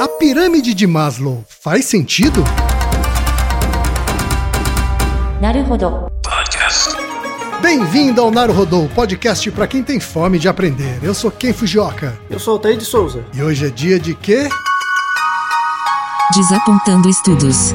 A pirâmide de Maslow faz sentido? Naruhodo. Bem-vindo ao Naruhodô, podcast para quem tem fome de aprender. Eu sou Ken Fujioka. Eu sou o Altair de Souza. E hoje é dia de quê? Desapontando estudos.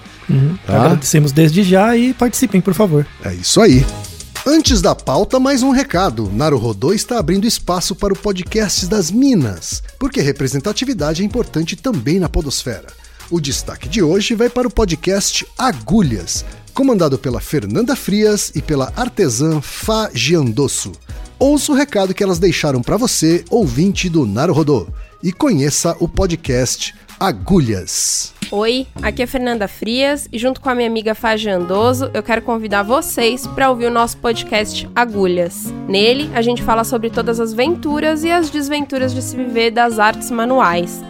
Uhum. Tá. Agradecemos desde já e participem, por favor. É isso aí. Antes da pauta, mais um recado. Naruhodô está abrindo espaço para o podcast das Minas, porque representatividade é importante também na podosfera. O destaque de hoje vai para o podcast Agulhas, comandado pela Fernanda Frias e pela artesã Fá Giandosso. Ouça o recado que elas deixaram para você, ouvinte do Naruhodô, e conheça o podcast Agulhas. Oi, aqui é Fernanda Frias e junto com a minha amiga Fágia Andoso, eu quero convidar vocês para ouvir o nosso podcast Agulhas. Nele, a gente fala sobre todas as venturas e as desventuras de se viver das artes manuais.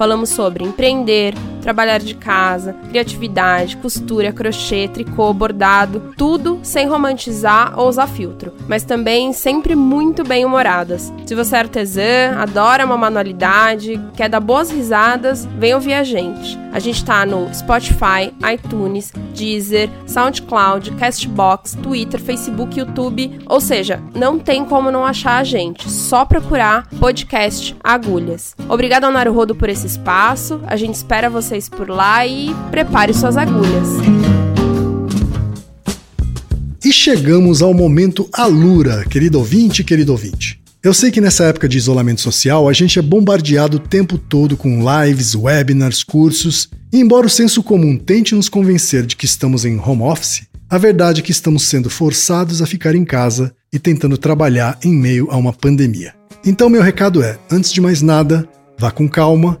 Falamos sobre empreender, trabalhar de casa, criatividade, costura, crochê, tricô, bordado, tudo sem romantizar ou usar filtro, mas também sempre muito bem humoradas. Se você é artesã, adora uma manualidade, quer dar boas risadas, vem ouvir a gente. A gente tá no Spotify, iTunes, Deezer, SoundCloud, Castbox, Twitter, Facebook, YouTube, ou seja, não tem como não achar a gente, só procurar podcast Agulhas. Obrigada ao Naruhodo por esse espaço, a gente espera vocês por lá e prepare suas agulhas. E chegamos ao momento Alura, querido ouvinte, querido ouvinte. Eu sei que nessa época de isolamento social a gente é bombardeado o tempo todo com lives, webinars, cursos, e embora o senso comum tente nos convencer de que estamos em home office, a verdade é que estamos sendo forçados a ficar em casa e tentando trabalhar em meio a uma pandemia. Então, meu recado é: antes de mais nada, vá com calma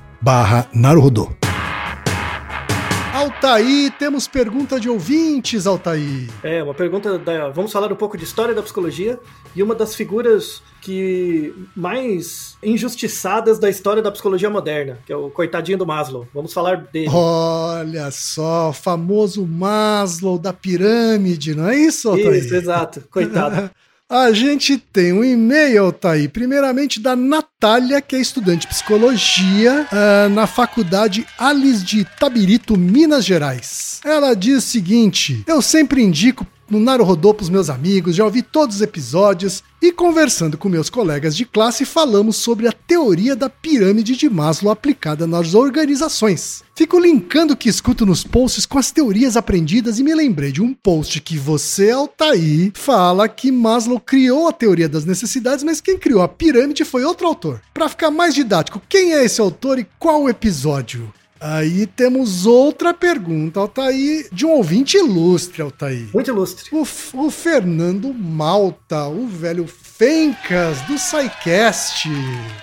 barra Naruhodô. Altaí, temos pergunta de ouvintes, Altaí. É, uma pergunta da. Vamos falar um pouco de história da psicologia e uma das figuras que mais injustiçadas da história da psicologia moderna, que é o coitadinho do Maslow. Vamos falar dele. Olha só, famoso Maslow da pirâmide, não é isso, Altaí? Isso, exato. Coitado. A gente tem um e-mail, Altaí, primeiramente da Natália, que é estudante de psicologia uh, na faculdade Alice de Itabirito, Minas Gerais. Ela diz o seguinte: Eu sempre indico no Naruhodô pros meus amigos, já ouvi todos os episódios e conversando com meus colegas de classe falamos sobre a teoria da pirâmide de Maslow aplicada nas organizações. Fico linkando o que escuto nos posts com as teorias aprendidas e me lembrei de um post que você, Altair, fala que Maslow criou a teoria das necessidades, mas quem criou a pirâmide foi outro autor. Para ficar mais didático, quem é esse autor e qual episódio? Aí temos outra pergunta, Altair, de um ouvinte ilustre, Altair. Muito ilustre. O, o Fernando Malta, o velho Fencas do SciCast,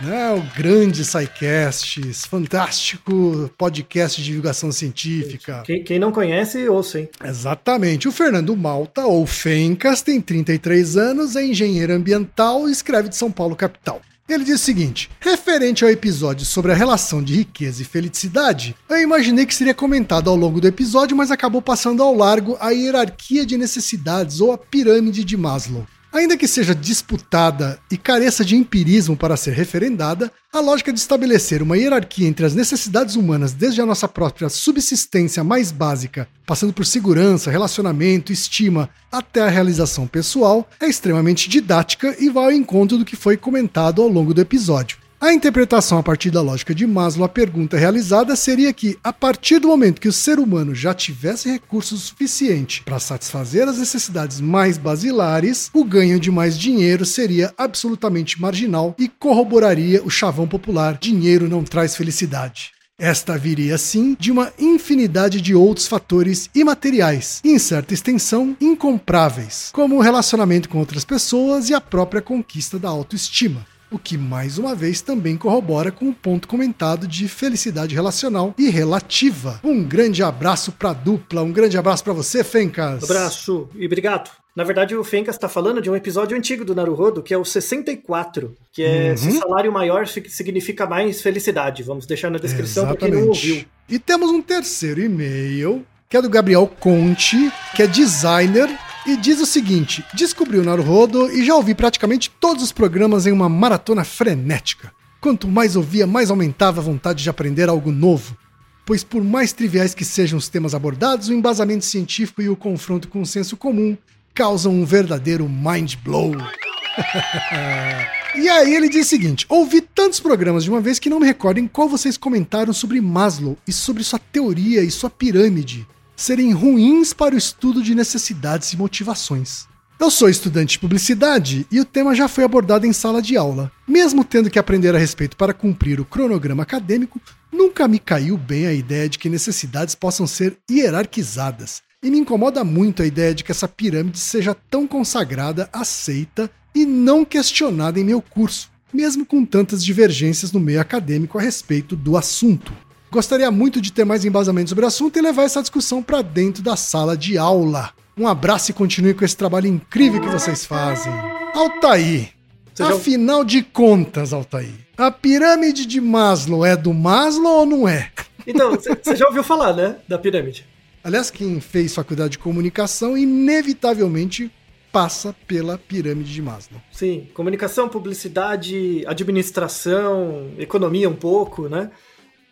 né? O grande SciCast, fantástico podcast de divulgação científica. Quem, quem não conhece, ouça, hein? Exatamente. O Fernando Malta, ou Fencas, tem 33 anos, é engenheiro ambiental e escreve de São Paulo, capital. Ele diz o seguinte: referente ao episódio sobre a relação de riqueza e felicidade, eu imaginei que seria comentado ao longo do episódio, mas acabou passando ao largo a hierarquia de necessidades ou a pirâmide de Maslow. Ainda que seja disputada e careça de empirismo para ser referendada, a lógica de estabelecer uma hierarquia entre as necessidades humanas, desde a nossa própria subsistência mais básica, passando por segurança, relacionamento, estima, até a realização pessoal, é extremamente didática e vai ao encontro do que foi comentado ao longo do episódio. A interpretação a partir da lógica de Maslow, a pergunta realizada seria que, a partir do momento que o ser humano já tivesse recursos suficientes para satisfazer as necessidades mais basilares, o ganho de mais dinheiro seria absolutamente marginal e corroboraria o chavão popular: dinheiro não traz felicidade. Esta viria, sim, de uma infinidade de outros fatores imateriais, em certa extensão incompráveis, como o relacionamento com outras pessoas e a própria conquista da autoestima o que mais uma vez também corrobora com o ponto comentado de felicidade relacional e relativa. Um grande abraço para a dupla, um grande abraço para você, Fencas. Abraço e obrigado. Na verdade, o Fencas está falando de um episódio antigo do Naruhodo, que é o 64, que é uhum. se salário maior significa mais felicidade. Vamos deixar na descrição para quem não ouviu. E temos um terceiro e-mail, que é do Gabriel Conte, que é designer e diz o seguinte: descobri o Naruhodo e já ouvi praticamente todos os programas em uma maratona frenética. Quanto mais ouvia, mais aumentava a vontade de aprender algo novo. Pois, por mais triviais que sejam os temas abordados, o embasamento científico e o confronto com o senso comum causam um verdadeiro mind blow. e aí ele diz o seguinte: ouvi tantos programas de uma vez que não me recordo em qual vocês comentaram sobre Maslow e sobre sua teoria e sua pirâmide serem ruins para o estudo de necessidades e motivações. Eu sou estudante de publicidade e o tema já foi abordado em sala de aula. Mesmo tendo que aprender a respeito para cumprir o cronograma acadêmico, nunca me caiu bem a ideia de que necessidades possam ser hierarquizadas. E me incomoda muito a ideia de que essa pirâmide seja tão consagrada, aceita e não questionada em meu curso, mesmo com tantas divergências no meio acadêmico a respeito do assunto. Gostaria muito de ter mais embasamento sobre o assunto e levar essa discussão para dentro da sala de aula. Um abraço e continue com esse trabalho incrível que vocês fazem. Altair, afinal de contas, Altair, a pirâmide de Maslow é do Maslow ou não é? Então, você já ouviu falar, né, da pirâmide? Aliás, quem fez faculdade de comunicação inevitavelmente passa pela pirâmide de Maslow. Sim, comunicação, publicidade, administração, economia um pouco, né?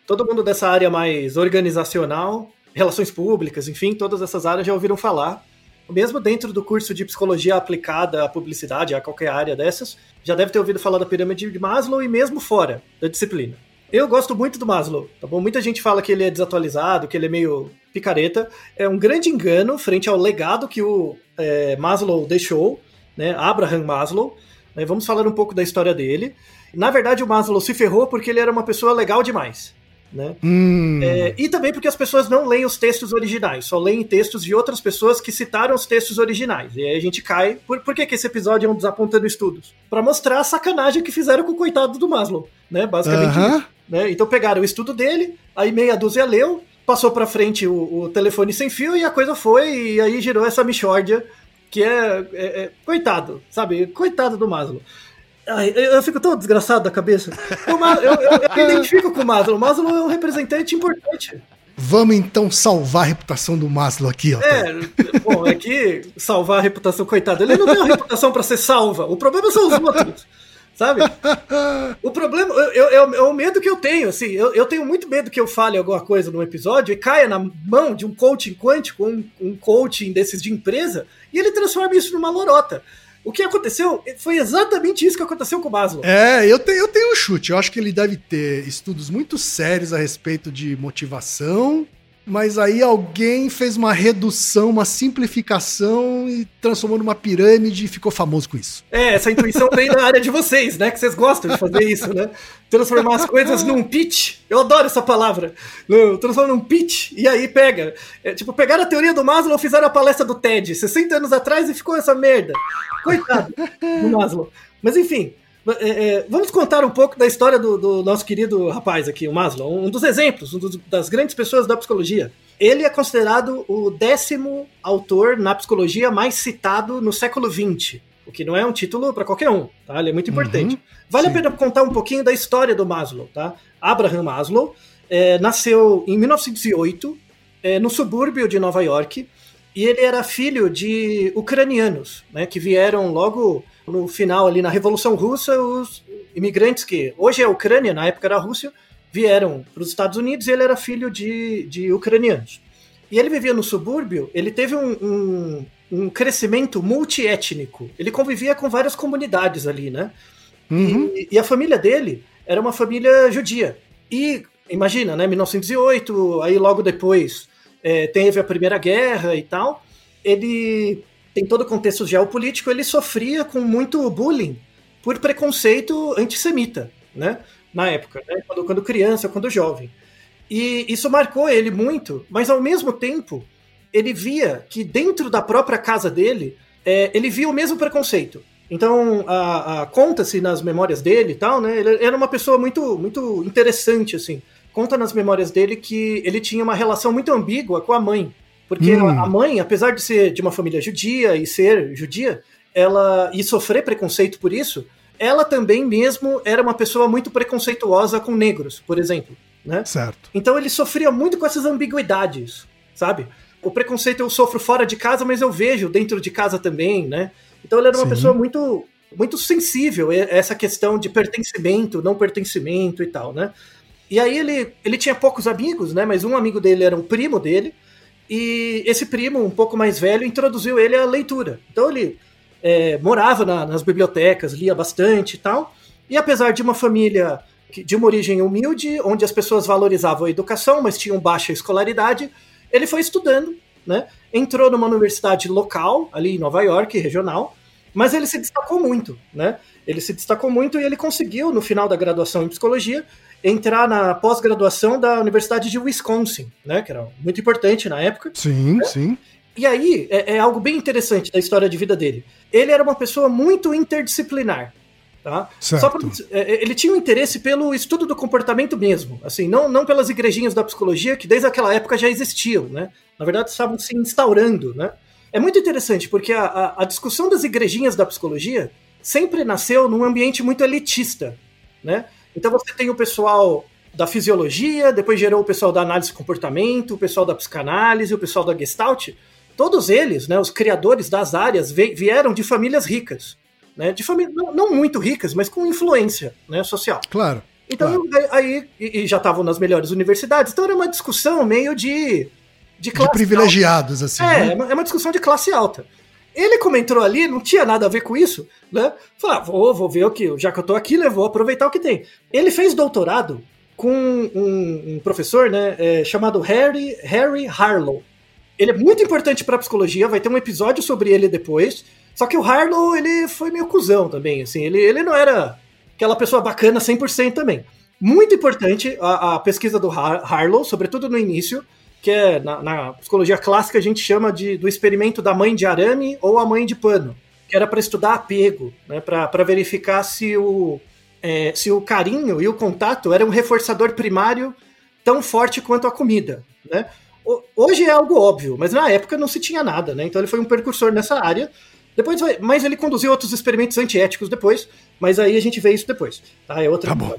Todo mundo dessa área mais organizacional, relações públicas, enfim, todas essas áreas já ouviram falar. Mesmo dentro do curso de psicologia aplicada à publicidade, a qualquer área dessas, já deve ter ouvido falar da pirâmide de Maslow e mesmo fora da disciplina. Eu gosto muito do Maslow, tá bom? Muita gente fala que ele é desatualizado, que ele é meio picareta. É um grande engano frente ao legado que o é, Maslow deixou, né? Abraham Maslow. Né? Vamos falar um pouco da história dele. Na verdade, o Maslow se ferrou porque ele era uma pessoa legal demais. Né? Hum. É, e também porque as pessoas não leem os textos originais, só leem textos de outras pessoas que citaram os textos originais. E aí a gente cai. Por, por que, que esse episódio é um desapontando estudos? Para mostrar a sacanagem que fizeram com o coitado do Maslow, né? Basicamente. Uh -huh. né? Então pegaram o estudo dele, aí meia dúzia leu, passou para frente o, o, telefone sem fio e a coisa foi, e aí gerou essa michórdia que é, é, é coitado, sabe? Coitado do Maslow. Ai, eu fico tão desgraçado da cabeça. Eu, eu, eu, eu me identifico com o Maslow. O Maslow é um representante importante. Vamos então salvar a reputação do Maslow aqui, ó. É, bom, é que salvar a reputação, coitado, ele não tem uma reputação para ser salva. O problema são os outros. sabe? o problema, eu, eu, é o medo que eu tenho, assim, eu, eu tenho muito medo que eu fale alguma coisa num episódio e caia na mão de um coaching quântico, um, um coaching desses de empresa, e ele transforma isso numa lorota. O que aconteceu foi exatamente isso que aconteceu com o Maslow. É, eu tenho, eu tenho um chute. Eu acho que ele deve ter estudos muito sérios a respeito de motivação, mas aí alguém fez uma redução, uma simplificação e transformou numa pirâmide e ficou famoso com isso. É, essa intuição vem da área de vocês, né? Que vocês gostam de fazer isso, né? Transformar as coisas num pitch. Eu adoro essa palavra. Transformar num pitch e aí pega. É, tipo, pegaram a teoria do Maslow, fizeram a palestra do TED 60 anos atrás e ficou essa merda. Coitado do Maslow. Mas enfim, é, é, vamos contar um pouco da história do, do, nosso querido rapaz aqui, o Maslow, um dos exemplos, um dos, das grandes pessoas da psicologia. Ele é considerado o décimo autor na psicologia mais citado no século XX, o que não é um título para qualquer um, tá? Ele é muito importante. Uhum, vale sim. a pena contar um pouquinho da história do Maslow, tá? Abraham Maslow é, nasceu em 1908 é, no subúrbio de Nova York e ele era filho de ucranianos, né, que vieram logo no final ali na Revolução Russa, os imigrantes que hoje é a Ucrânia, na época era a Rússia, vieram para os Estados Unidos e ele era filho de, de ucranianos. E ele vivia no subúrbio, ele teve um, um, um crescimento multiétnico. Ele convivia com várias comunidades ali, né? Uhum. E, e, a família dele era uma família judia. E imagina, né? 1908, aí logo depois é, teve a Primeira Guerra e tal. Ele tem todo o contexto geopolítico, ele sofria com muito bullying por preconceito antissemita, né? Na época, né? Quando, quando criança, quando jovem. E isso marcou ele muito, mas ao mesmo tempo, ele via que dentro da própria casa dele, é, ele via o mesmo preconceito. Então, a, a conta-se nas memórias dele e tal, né? Ele era uma pessoa muito, muito interessante, assim. Conta nas memórias dele que ele tinha uma relação muito ambígua com a mãe. Porque hum. a mãe, apesar de ser de uma família judia e ser judia, ela e sofrer preconceito por isso, ela também mesmo era uma pessoa muito preconceituosa com negros, por exemplo, né? Certo. Então ele sofria muito com essas ambiguidades, sabe? O preconceito eu sofro fora de casa, mas eu vejo dentro de casa também, né? Então ele era uma Sim. pessoa muito muito sensível a essa questão de pertencimento, não pertencimento e tal, né? E aí ele, ele tinha poucos amigos, né? Mas um amigo dele era um primo dele, e esse primo, um pouco mais velho, introduziu ele à leitura. Então ele é, morava na, nas bibliotecas, lia bastante e tal. E apesar de uma família de uma origem humilde, onde as pessoas valorizavam a educação, mas tinham baixa escolaridade, ele foi estudando, né? Entrou numa universidade local, ali em Nova York, regional, mas ele se destacou muito, né? Ele se destacou muito e ele conseguiu, no final da graduação em psicologia, entrar na pós-graduação da Universidade de Wisconsin, né? Que era muito importante na época. Sim, né? sim. E aí é, é, algo bem interessante da história de vida dele. Ele era uma pessoa muito interdisciplinar. Tá? Só pra, é, é, ele tinha um interesse pelo estudo do comportamento mesmo, assim, não, não pelas igrejinhas da psicologia que desde aquela época já existiam, né? Na verdade, estavam se instaurando, né? É muito interessante porque a, a, a discussão das igrejinhas da psicologia sempre nasceu num ambiente muito elitista, né? Então você tem o pessoal da fisiologia, depois gerou o pessoal da análise de comportamento, o pessoal da psicanálise, o pessoal da gestalt. Todos eles, né, os criadores das áreas, vieram de famílias ricas. Né, de famílias não, não, muito ricas, mas com influência né, social. Claro. Então, claro. aí, e, e já estavam nas melhores universidades, então era uma discussão meio de. De, de privilegiados, alta. assim. É, né? é uma discussão de classe alta. Ele como entrou ali, não tinha nada a ver com isso, né? Falou, ah, vou, vou ver o que, já que eu tô aqui, né, vou aproveitar o que tem. Ele fez doutorado com um, um professor, né, é, chamado Harry, Harry Harlow. Ele é muito importante para psicologia, vai ter um episódio sobre ele depois. Só que o Harlow, ele foi meio cuzão também, assim, ele, ele não era aquela pessoa bacana 100% também. Muito importante a, a pesquisa do Har Harlow, sobretudo no início, que é na, na, psicologia clássica a gente chama de, do experimento da mãe de arame ou a mãe de pano, que era para estudar apego, né, para verificar se o, é, se o carinho e o contato eram um reforçador primário tão forte quanto a comida. Né? Hoje é algo óbvio, mas na época não se tinha nada, né? então ele foi um precursor nessa área. Depois, mas ele conduziu outros experimentos antiéticos depois, mas aí a gente vê isso depois. Tá? É outro tá.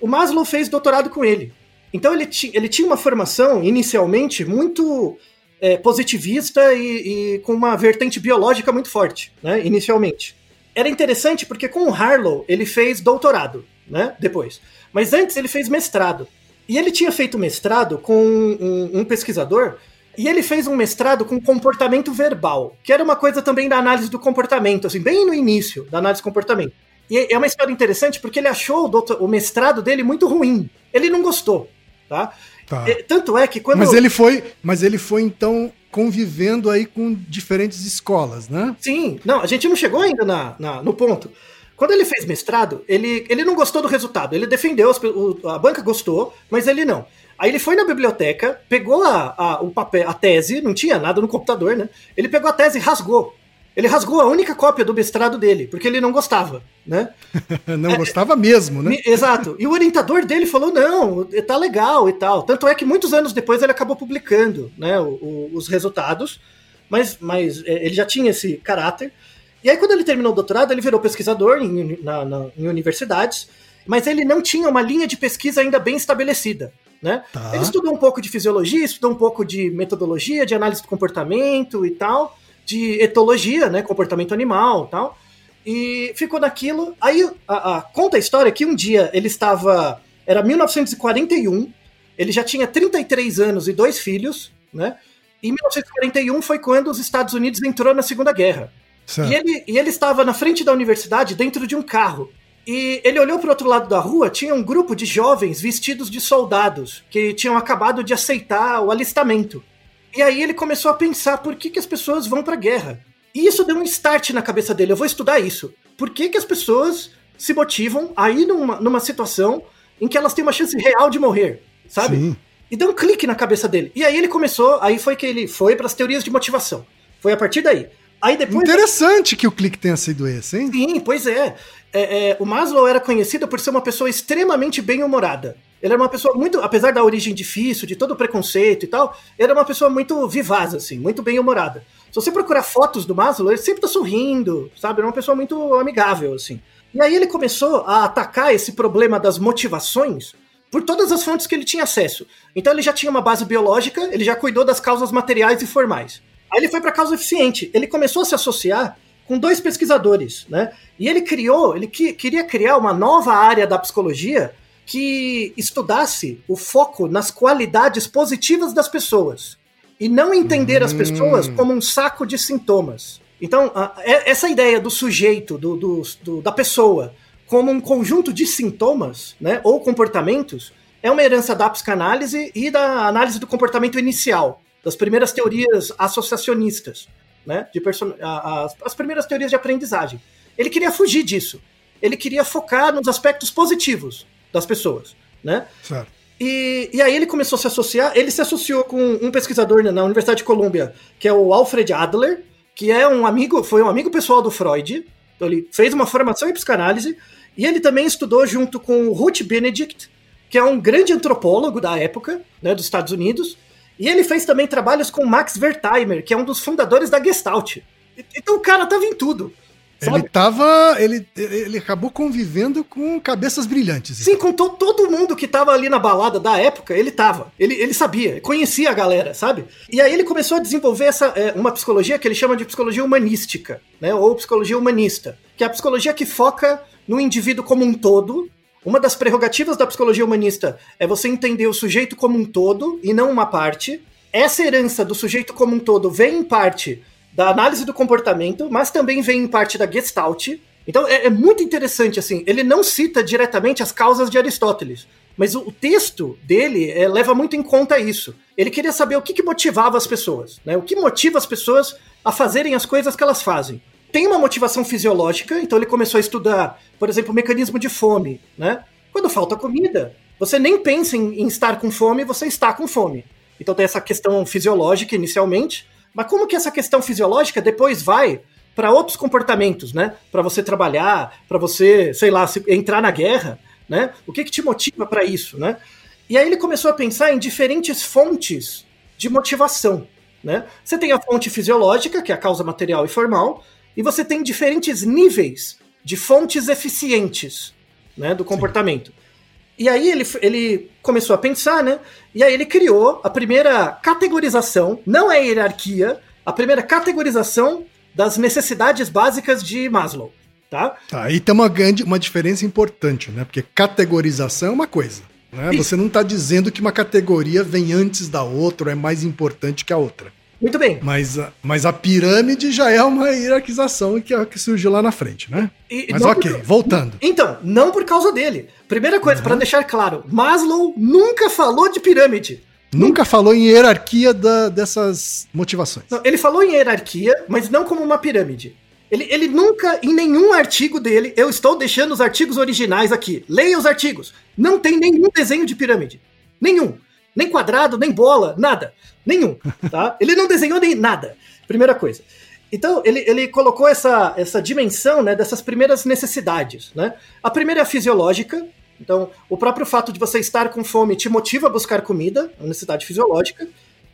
O Maslow fez doutorado com ele. Então ele, ele tinha uma formação inicialmente muito é, positivista e, e, com uma vertente biológica muito forte, né, inicialmente. era interessante porque com o Harlow ele fez doutorado, né? Depois. Mas antes ele fez mestrado. E ele tinha feito mestrado com um, um pesquisador e ele fez um mestrado com comportamento verbal, que era uma coisa também da análise do comportamento, assim, bem no início da análise do comportamento. E é uma história interessante porque ele achou o, doutor, o mestrado dele muito ruim. Ele não gostou, tá? Tá. E- tanto é que quando Mas ele foi, mas ele foi então convivendo aí com diferentes escolas, né? Sim, não, a gente não chegou ainda na, na- no ponto. Quando ele fez mestrado, ele, ele não gostou do resultado. Ele defendeu, as o- a banca gostou, mas ele não. Aí ele foi na biblioteca, pegou a, a- o papel, a tese, não tinha nada no computador, né? Ele pegou a tese e rasgou. Ele rasgou a única cópia do mestrado dele, porque ele não gostava, né? Não gostava mesmo, né? Exato. E o orientador dele falou: não, tá legal e tal. Tanto é que muitos anos depois ele acabou publicando né, o- o- os resultados, mas, mas é, ele já tinha esse caráter. E aí, quando ele terminou o doutorado, ele virou pesquisador em, na- na- em universidades, mas ele não tinha uma linha de pesquisa ainda bem estabelecida. Né? Tá. Ele estudou um pouco de fisiologia, estudou um pouco de metodologia, de análise do comportamento e tal, de etologia, né, comportamento animal e tal. E ficou naquilo. Aí a, a- conta a história que um dia ele estava. Era 1941, ele já tinha 33 anos e dois filhos, né? E 1941 foi quando os Estados Unidos entrou na Segunda Guerra. Certo. E ele, e ele estava na frente da universidade dentro de um carro. E ele olhou para o outro lado da rua, tinha um grupo de jovens vestidos de soldados que tinham acabado de aceitar o alistamento. E aí ele começou a pensar por que, que as pessoas vão para a guerra. E isso deu um start na cabeça dele. Eu vou estudar isso. Por que, que as pessoas se motivam a ir numa, numa situação em que elas têm uma chance real de morrer, sabe? Sim. E deu um clique na cabeça dele. E aí ele começou, aí foi que ele foi para as teorias de motivação. Foi a partir daí. Aí depois. Interessante que o clique tenha sido esse, hein? Sim, pois é. É, é, O Maslow era conhecido por ser uma pessoa extremamente bem-humorada. Ele era uma pessoa muito, apesar da origem difícil, de todo o preconceito e tal, ele era uma pessoa muito vivaz, assim, muito bem-humorada. Se você procurar fotos do Maslow, ele sempre tá sorrindo, sabe? Era uma pessoa muito amigável, assim. E aí ele começou a atacar esse problema das motivações por todas as fontes que ele tinha acesso. Então ele já tinha uma base biológica, ele já cuidou das causas materiais e formais. Aí ele foi para a causa eficiente. Ele começou a se associar com dois pesquisadores, né? E ele criou, ele que, queria criar uma nova área da psicologia que estudasse o foco nas qualidades positivas das pessoas e não entender as pessoas como um saco de sintomas. Então, a- é- essa ideia do sujeito, do, do- do- da pessoa, como um conjunto de sintomas, né, ou comportamentos, é uma herança da psicanálise e da análise do comportamento inicial, das primeiras teorias associacionistas, né, de a- as, as primeiras teorias de aprendizagem. Ele queria fugir disso. Ele queria focar nos aspectos positivos das pessoas, né? Certo. E, e aí ele começou a se associar. Ele se associou com um pesquisador na- Universidade de Colômbia, que é o Alfred Adler, que é um amigo, foi um amigo pessoal do Freud. Então ele fez uma formação em psicanálise e ele também estudou junto com o Ruth Benedict, que é um grande antropólogo da época, né, dos Estados Unidos. E ele fez também trabalhos com Max Wertheimer, que é um dos fundadores da Gestalt. Então o cara tava em tudo. Sabe? Ele tava. Ele, ele acabou convivendo com cabeças brilhantes. Sim, com to- todo mundo que tava ali na balada da época, ele tava. Ele, ele sabia, conhecia a galera, sabe? E aí ele começou a desenvolver essa, é, uma psicologia que ele chama de psicologia humanística, né? Ou psicologia humanista, que é a psicologia que foca no indivíduo como um todo. Uma das prerrogativas da psicologia humanista é você entender o sujeito como um todo e não uma parte. Essa herança do sujeito como um todo vem em parte da análise do comportamento, mas também vem em parte da Gestalt. Então é, é muito interessante, assim, ele não cita diretamente as causas de Aristóteles, mas o, texto dele é, leva muito em conta isso. Ele queria saber o que, que motivava as pessoas, né? O que motiva as pessoas a fazerem as coisas que elas fazem. Tem uma motivação fisiológica, então ele começou a estudar, por exemplo, o mecanismo de fome, né? Quando falta comida, você nem pensa em, em estar com fome, você está com fome. Então tem essa questão fisiológica inicialmente, mas como que essa questão fisiológica depois vai para outros comportamentos, né? Para você trabalhar, para você, sei lá, se- entrar na guerra, né? O que que te motiva para isso, né? E aí ele começou a pensar em diferentes fontes de motivação, né? Você tem a fonte fisiológica, que é a causa material e formal, e você tem diferentes níveis de fontes eficientes, né, do comportamento. E aí ele, ele começou a pensar, né? E aí ele criou a primeira categorização, não é hierarquia, a primeira categorização das necessidades básicas de Maslow. tá? Tá, aí tem uma grande, uma diferença importante, né? Porque categorização é uma coisa. Né? Isso. Você não está dizendo que uma categoria vem antes da outra, ou é mais importante que a outra. Muito bem. Mas, a- mas a pirâmide já é uma hierarquização que, que surgiu lá na frente, né? E- Mas ok, por- voltando. Então, não por causa dele. Primeira coisa, Uhum. pra deixar claro, Maslow nunca falou de pirâmide. Nunca falou em hierarquia da- dessas motivações. Não, ele falou em hierarquia, mas não como uma pirâmide. Ele, ele nunca, em nenhum artigo dele, eu estou deixando os artigos originais aqui. Leia os artigos. Não tem nenhum desenho de pirâmide. Nenhum. Nem quadrado, nem bola, nada. Nenhum. Tá? Ele não desenhou nem nada. Primeira coisa. Então, ele, ele colocou essa, essa dimensão né, dessas primeiras necessidades. Né? A primeira é a fisiológica. Então, o próprio fato de você estar com fome te motiva a buscar comida, é uma necessidade fisiológica.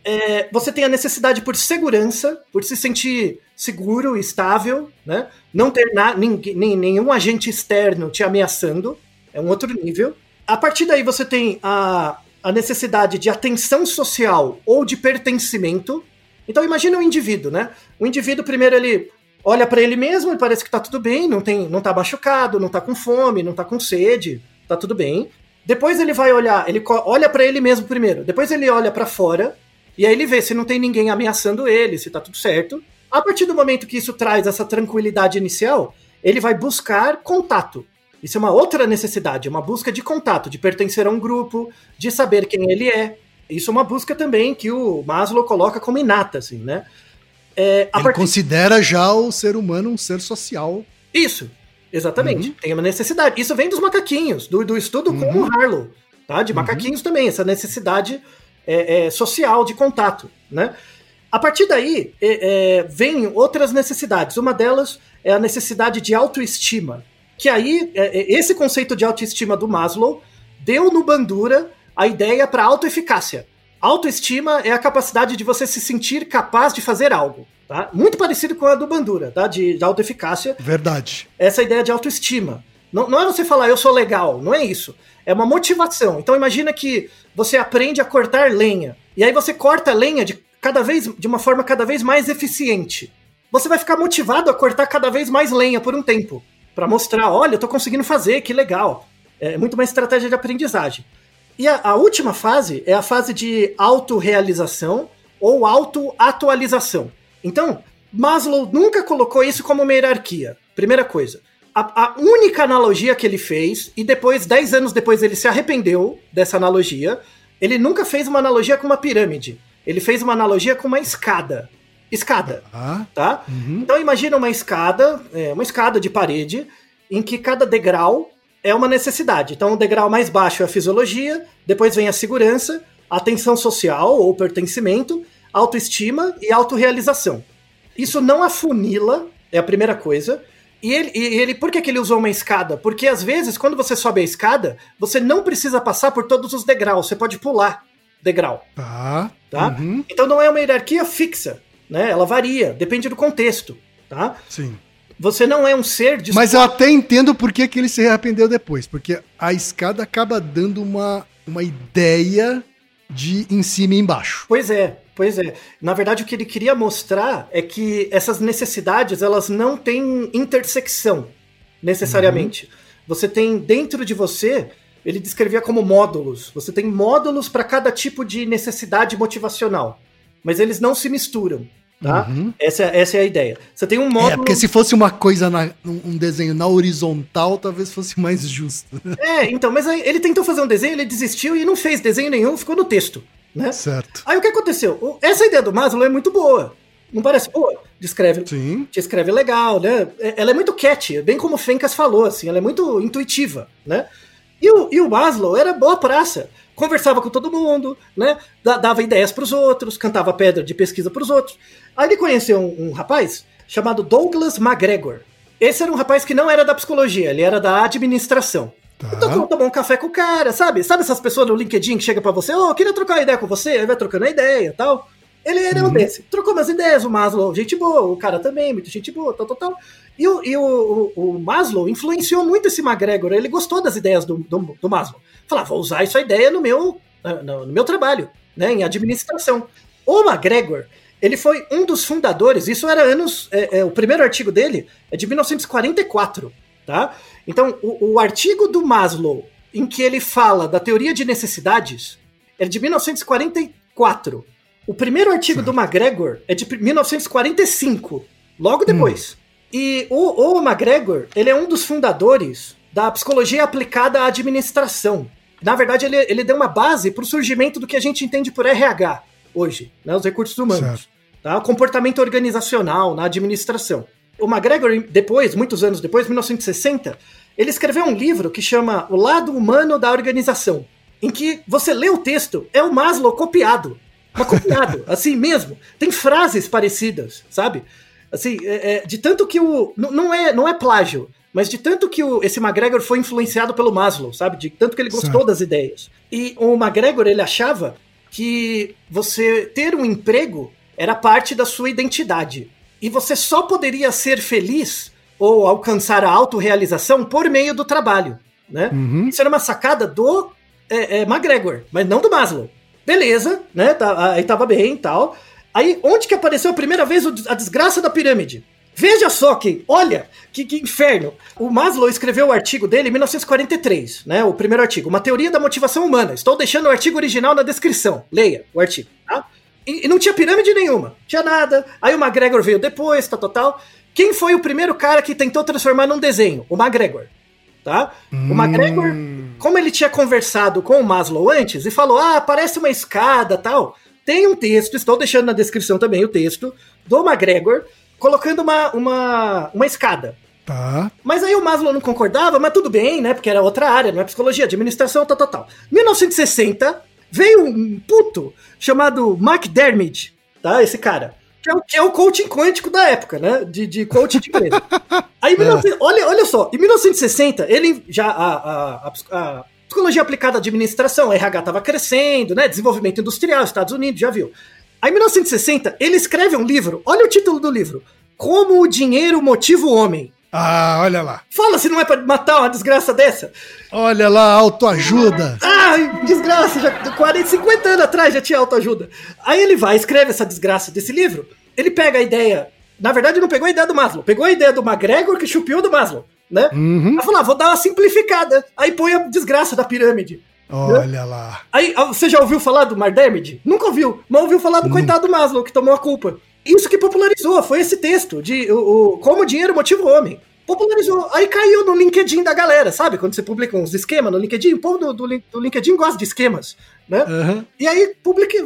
É, você tem a necessidade por segurança, por se sentir seguro e estável, né? Não ter na, ninguém- nem, nenhum agente externo te ameaçando, é um outro nível. A partir daí você tem a, a necessidade de atenção social ou de pertencimento. Então imagina um indivíduo, né? O indivíduo primeiro ele olha para ele mesmo e parece que tá tudo bem, não tem, não tá machucado, não tá com fome, não tá com sede, tá tudo bem. Depois ele vai olhar, ele olha para ele mesmo primeiro. Depois ele olha para fora e aí ele vê se não tem ninguém ameaçando ele, se tá tudo certo. A partir do momento que isso traz essa tranquilidade inicial, ele vai buscar contato. Isso é uma outra necessidade, uma busca de contato, de pertencer a um grupo, de saber quem ele é. Isso é uma busca também que o Maslow coloca como inata, assim, né? É, Ele partir- considera já o ser humano um ser social. Isso, exatamente. Tem uma necessidade. Isso vem dos macaquinhos, do, do estudo com o Harlow, tá? De macaquinhos também, essa necessidade é, é, social de contato, né? A partir daí, é, é, vem outras necessidades. Uma delas é a necessidade de autoestima. Que aí, é, é, esse conceito de autoestima do Maslow deu no Bandura a ideia para autoeficácia. Autoestima é a capacidade de você se sentir capaz de fazer algo. Tá? Muito parecido com a do Bandura, tá? de, de autoeficácia Verdade. essa ideia de autoestima. Não, não é você falar eu sou legal, não é isso. É uma motivação. Então imagina que você aprende a cortar lenha. E aí você corta a lenha de cada vez de uma forma cada vez mais eficiente. Você vai ficar motivado a cortar cada vez mais lenha por um tempo. Para mostrar, olha, eu tô conseguindo fazer, que legal. É muito uma estratégia de aprendizagem. E a, a última fase é a fase de autorrealização ou autoatualização. Então, Maslow nunca colocou isso como uma hierarquia. Primeira coisa. A, a única analogia que ele fez, e depois, dez anos depois, ele se arrependeu dessa analogia, ele nunca fez uma analogia com uma pirâmide. Ele fez uma analogia com uma escada. Escada Ah, tá? uhum. Então imagina uma escada, é, uma escada de parede, em que cada degrau é uma necessidade. Então o degrau mais baixo é a fisiologia, depois vem a segurança, atenção social ou pertencimento, autoestima e autorrealização. Isso não afunila, é a primeira coisa. E ele, e ele, por que, que ele usou uma escada? Porque às vezes, quando você sobe a escada, você não precisa passar por todos os degraus, você pode pular degrau Tá. tá? Uhum. Então não é uma hierarquia fixa, né? Ela varia, depende do contexto, tá? Sim. Você não é um ser de Mas eu até entendo por que, que ele se arrependeu depois. Porque a escada acaba dando uma, uma ideia de em cima e embaixo. Pois é, pois é. Na verdade, o que ele queria mostrar é que essas necessidades elas não têm intersecção necessariamente. Você tem dentro de você, ele descrevia como módulos. Você tem módulos para cada tipo de necessidade motivacional, mas eles não se misturam, tá? Uhum. Essa, essa é a ideia. Você tem um É, módulo. porque se fosse uma coisa, na, um desenho na horizontal, talvez fosse mais justo. É, então, mas aí ele tentou fazer um desenho, ele desistiu e não fez desenho nenhum, ficou no texto, né? certo. Aí o que aconteceu? Essa ideia do Maslow é muito boa. Não parece boa? Descreve, Sim. te escreve legal, né? É- Ela é muito catchy, bem como o Fencas falou, assim, ela é muito intuitiva, né? E o, e o Maslow era boa praça. Conversava com todo mundo, né? Da- Dava ideias pros outros, cantava pedra de pesquisa pros outros. Aí ele conheceu um, um rapaz chamado Douglas McGregor. Esse era um rapaz que não era da psicologia, ele era da administração. Tá. Então tomou um café com o cara, sabe? Sabe essas pessoas no LinkedIn que chega pra você, ô, queria trocar uma ideia com você, aí vai trocando a ideia e tal. Ele era um desse. Trocou umas ideias, o Maslow, gente boa, o cara também, muita gente boa, tal, tal, tal. E, o, e o, o, Maslow influenciou muito esse McGregor, ele gostou das ideias do, do, do Maslow. Falava, vou usar essa ideia no meu, no, no meu trabalho, né, em administração. O McGregor, ele foi um dos fundadores, isso era anos. É, é, o primeiro artigo dele é de 1944, tá? Então, o, o artigo do Maslow, em que ele fala da teoria de necessidades, é de 1944. O primeiro artigo do McGregor é de 1945, logo depois. Hum. E o, o McGregor, ele é um dos fundadores da psicologia aplicada à administração. Na verdade, ele, ele deu uma base para o surgimento do que a gente entende por RH hoje, né, os recursos humanos. Tá? Comportamento organizacional na administração. O McGregor, depois, muitos anos depois, 1960, ele escreveu um livro que chama O Lado Humano da Organização, em que você lê o texto, é o Maslow copiado. Mas copiado, assim mesmo. Tem frases parecidas, sabe? Assim, é, é, de tanto que o. Não é, não é plágio, mas de tanto que o, esse McGregor foi influenciado pelo Maslow, sabe? De tanto que ele gostou das ideias. E o McGregor, ele achava que você ter um emprego era parte da sua identidade. E você só poderia ser feliz ou alcançar a autorrealização por meio do trabalho, né? Uhum. Isso era uma sacada do é, é, McGregor, mas não do Maslow. Beleza, né? Tá, aí tava bem e tal. Aí, onde que apareceu a primeira vez a desgraça da pirâmide? Veja só que, olha, que, que, inferno. O Maslow escreveu o artigo dele em 1943, né? O primeiro artigo, Uma Teoria da Motivação Humana. Estou deixando o artigo original na descrição. Leia o artigo, tá? E, e não tinha pirâmide nenhuma, tinha nada. Aí o McGregor veio depois, tal, tal, tal. Quem foi o primeiro cara que tentou transformar num desenho? O McGregor, tá? Hum. O McGregor, como ele tinha conversado com o Maslow antes e falou, ah, parece uma escada, tal tem um texto, estou deixando na descrição também o texto, do McGregor, colocando uma, uma, uma escada. Tá. Mas aí o Maslow não concordava, mas tudo bem, né? Porque era outra área, não é psicologia, administração, tal, tal, tal. 1960, veio um puto chamado Mark Dermid, tá? Esse cara. Que é, o, que é o coaching quântico da época, né? De, de coaching de empresa. Aí, 19, é. olha, olha só, em 1960, ele já. A, a, a, a Psicologia aplicada à administração, a RH estava crescendo, né? Desenvolvimento industrial, Estados Unidos, já viu. Aí, em 1960, ele escreve um livro, olha o título do livro: Como o Dinheiro Motiva o Homem. Ah, olha lá. Fala se não é pra matar uma desgraça dessa. Olha lá, autoajuda. Ai, desgraça, já 40, 50 anos atrás já tinha autoajuda. Aí ele vai, escreve essa desgraça desse livro, ele pega a ideia. Na verdade, não pegou a ideia do Maslow, pegou a ideia do McGregor que chupiu do Maslow né? Uhum. Aí falou, ah, vou dar uma simplificada. Aí põe a desgraça da pirâmide. Olha né? lá. Aí, ah, você já ouviu falar do Mardemid? Nunca ouviu, mas ouviu falar do coitado do Maslow, que tomou a culpa. Isso que popularizou, foi esse texto de o, o como o dinheiro motiva o homem. Popularizou. Aí caiu no LinkedIn da galera, sabe? Quando você publica uns esquemas no LinkedIn, o povo do, do, do LinkedIn gosta de esquemas, né? Uhum. E aí publica,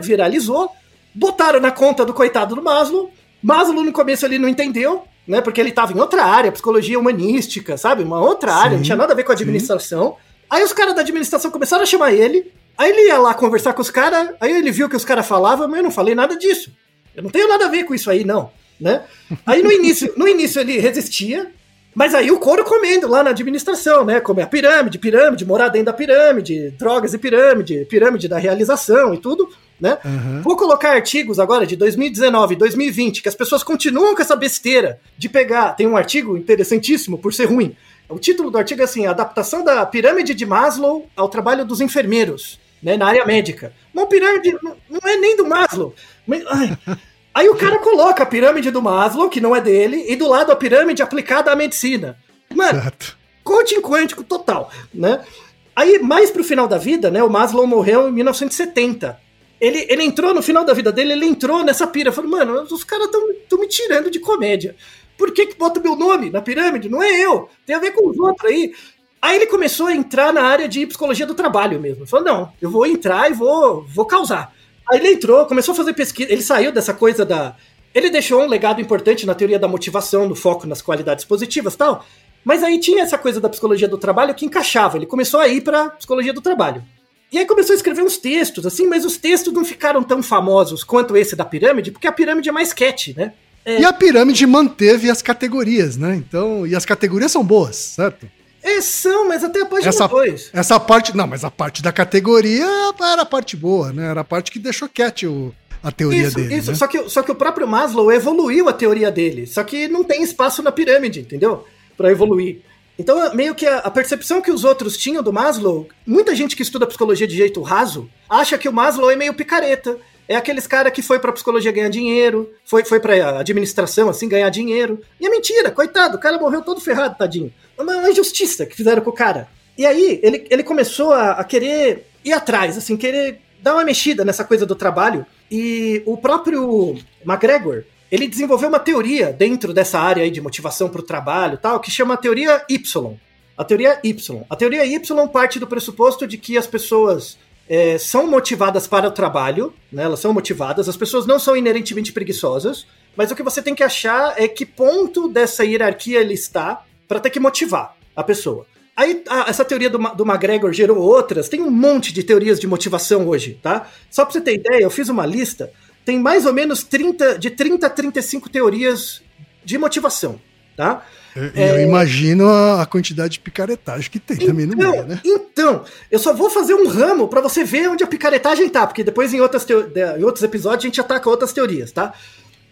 viralizou, botaram na conta do coitado do Maslow. Maslow no começo ele não entendeu, né? Porque ele estava em outra área, psicologia humanística, sabe? Uma outra sim, área, não tinha nada a ver com administração. Sim. Aí os caras da administração começaram a chamar ele. Aí ele ia lá conversar com os caras, aí ele viu que os caras falavam, mas eu não falei nada disso. Eu não tenho nada a ver com isso aí, não. Né? Aí no início, no início ele resistia, mas aí o couro comendo lá na administração, né? Como é a pirâmide, pirâmide, morar dentro da pirâmide, drogas e pirâmide, pirâmide da realização e tudo né? Uhum. Vou colocar artigos agora de 2019, 2020, que as pessoas continuam com essa besteira de pegar. Tem um artigo interessantíssimo por ser ruim. O título do artigo é assim: Adaptação da pirâmide de Maslow ao trabalho dos enfermeiros, né, na área médica. Uma pirâmide não é nem do Maslow. Aí o cara coloca a pirâmide do Maslow, que não é dele, e do lado a pirâmide aplicada à medicina. Mano, certo. coaching quântico total, né? Aí, mais pro final da vida, né, o Maslow morreu em 1970 ele, ele entrou no final da vida dele, ele entrou nessa pira. Falou, mano, os caras estão me tirando de comédia. Por que, que bota meu nome na pirâmide? Não é eu, tem a ver com os outros aí. Aí ele começou a entrar na área de psicologia do trabalho mesmo. Falou, não, eu vou entrar e vou, vou causar. Aí ele entrou, começou a fazer pesquisa, ele saiu dessa coisa da. Ele deixou um legado importante na teoria da motivação, no foco nas qualidades positivas tal. Mas aí tinha essa coisa da psicologia do trabalho que encaixava. Ele começou a ir para psicologia do trabalho. E aí começou a escrever uns textos, assim, mas os textos não ficaram tão famosos quanto esse da pirâmide, porque a pirâmide é mais cat, né? É... E a pirâmide manteve as categorias, né? Então, e as categorias são boas, certo? É, são, mas até a página essa, 2. Essa parte, não, mas a parte da categoria era a parte boa, né? Era a parte que deixou cat o, a teoria isso, dele. Isso, né? só, que, só que o próprio Maslow evoluiu a teoria dele, só que não tem espaço na pirâmide, entendeu? Para evoluir. Então, meio que a, a, percepção que os outros tinham do Maslow, muita gente que estuda psicologia de jeito raso, acha que o Maslow é meio picareta, é aqueles cara que foi pra psicologia ganhar dinheiro, foi, foi pra administração, assim, ganhar dinheiro. E é mentira, coitado, o cara morreu todo ferrado, tadinho. É uma injustiça que fizeram com o cara. E aí, ele, ele começou a, a querer ir atrás, assim, querer dar uma mexida nessa coisa do trabalho. E o próprio McGregor, ele desenvolveu uma teoria dentro dessa área aí de motivação para o trabalho tal, que chama teoria Y. A teoria Y. A teoria Y parte do pressuposto de que as pessoas é, são motivadas para o trabalho, né? elas são motivadas, as pessoas não são inerentemente preguiçosas, mas o que você tem que achar é que ponto dessa hierarquia ele está para ter que motivar a pessoa. Aí, a, essa teoria do, do McGregor gerou outras, tem um monte de teorias de motivação hoje, tá? Só para você ter ideia, eu fiz uma lista, tem mais ou menos 30, de 30 a 35 teorias de motivação, tá? Eu, é... eu imagino a, quantidade de picaretagem que tem então, também no meio, né? Então, eu só vou fazer um ramo para você ver onde a picaretagem tá, porque depois em, outras em outros episódios a gente ataca outras teorias, tá?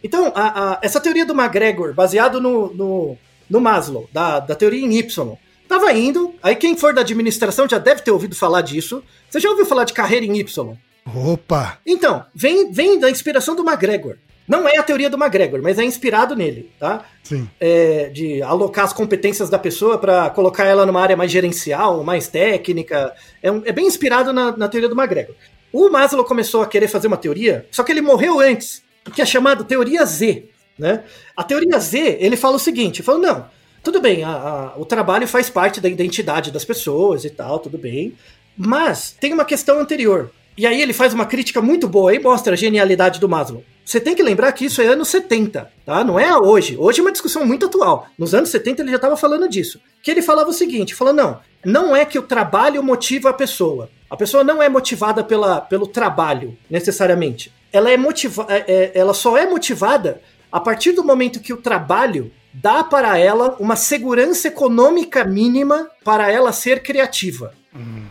Então, a, a, essa teoria do McGregor, baseado no, no, no Maslow, da, da teoria em Y, tava indo, aí quem for da administração já deve ter ouvido falar disso. Você já ouviu falar de carreira em Y? Opa! Então, vem, vem da inspiração do McGregor. Não é a teoria do McGregor, mas é inspirado nele, tá? Sim. É, de alocar as competências da pessoa para colocar ela numa área mais gerencial, mais técnica. É, é bem inspirado na, na, teoria do McGregor. O Maslow começou a querer fazer uma teoria, só que ele morreu antes, que é chamada teoria Z, né? A teoria Z, ele fala o seguinte, falou, não, tudo bem, a, a, o trabalho faz parte da identidade das pessoas e tal, tudo bem, mas tem uma questão anterior. E aí ele faz uma crítica muito boa e mostra a genialidade do Maslow. Você tem que lembrar que isso é anos 70, tá? Não é hoje. Hoje é uma discussão muito atual. Nos anos 70 ele já estava falando disso. Que ele falava o seguinte, falou, não, não é que o trabalho motiva a pessoa. A pessoa não é motivada pela, pelo trabalho, necessariamente. Ela, é motiva é, é, ela só é motivada a partir do momento que o trabalho dá para ela uma segurança econômica mínima para ela ser criativa.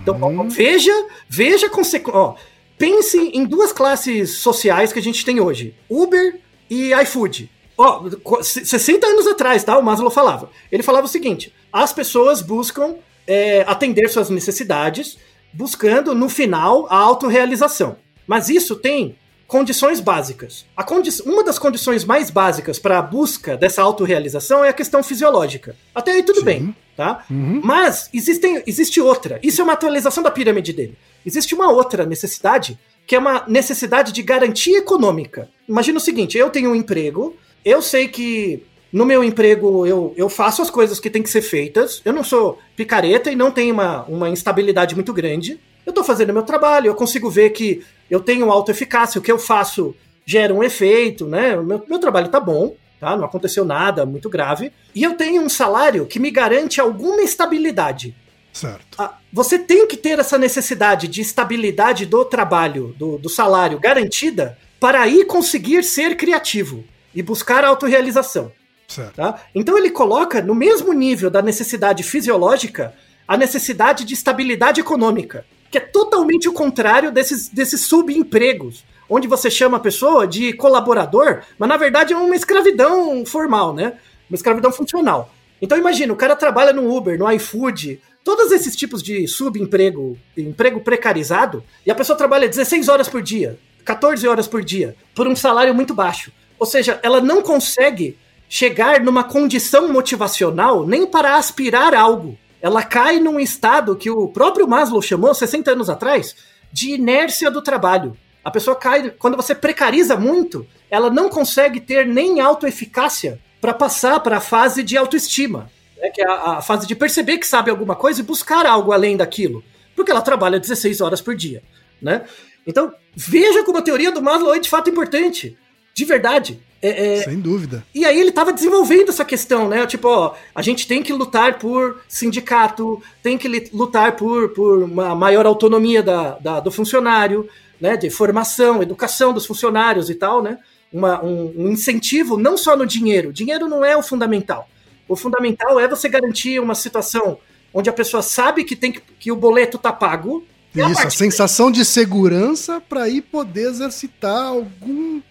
Então, ó, veja, veja consequência pense em duas classes sociais que a gente tem hoje: Uber e iFood. Ó, 60 anos atrás, tá? O Maslow falava. Ele falava o seguinte: as pessoas buscam é, atender suas necessidades, buscando, no final, a autorrealização. Mas isso tem condições básicas. Condi uma das condições mais básicas para a busca dessa autorrealização é a questão fisiológica. Até aí tudo Sim. bem, tá? Uhum. Mas existem, existe outra. Isso é uma atualização da pirâmide dele. Existe uma outra necessidade, que é uma necessidade de garantia econômica. Imagina o seguinte: eu tenho um emprego, eu sei que no meu emprego eu, eu faço as coisas que têm que ser feitas, eu não sou picareta e não tenho uma, uma instabilidade muito grande. Eu estou fazendo meu trabalho, eu consigo ver que eu tenho autoeficácia, o que eu faço gera um efeito, né? O meu, meu trabalho está bom, tá? Não aconteceu nada muito grave. E eu tenho um salário que me garante alguma estabilidade. Certo. Ah, você tem que ter essa necessidade de estabilidade do trabalho, do, do salário garantida, para aí conseguir ser criativo e buscar autorrealização. Certo. Tá? Então ele coloca no mesmo nível da necessidade fisiológica a necessidade de estabilidade econômica, que é totalmente o contrário desses, desses subempregos, onde você chama a pessoa de colaborador, mas na verdade é uma escravidão formal, né? Uma escravidão funcional. Então imagina, o cara trabalha no Uber, no iFood, todos esses tipos de subemprego, emprego precarizado, e a pessoa trabalha 16 horas por dia, 14 horas por dia, por um salário muito baixo. Ou seja, ela não consegue chegar numa condição motivacional nem para aspirar algo. Ela cai num estado que o próprio Maslow chamou 60 anos atrás de inércia do trabalho. A pessoa cai, quando você precariza muito, ela não consegue ter nem autoeficácia para passar para a fase de autoestima né, que é a, a, fase de perceber que sabe alguma coisa e buscar algo além daquilo, porque ela trabalha 16 horas por dia, né? Então, veja como a teoria do Maslow é de fato importante, de verdade. É, é... Sem dúvida. E aí ele estava desenvolvendo essa questão, né? Tipo, ó, a gente tem que lutar por sindicato, tem que lutar por, por uma maior autonomia da, da do funcionário, né? De formação, educação dos funcionários e tal, né? Uma, um, um incentivo não só no dinheiro. Dinheiro não é o fundamental. O fundamental é você garantir uma situação onde a pessoa sabe que tem que, que o boleto tá pago. Isso, a, a sensação de segurança para ir poder exercitar algum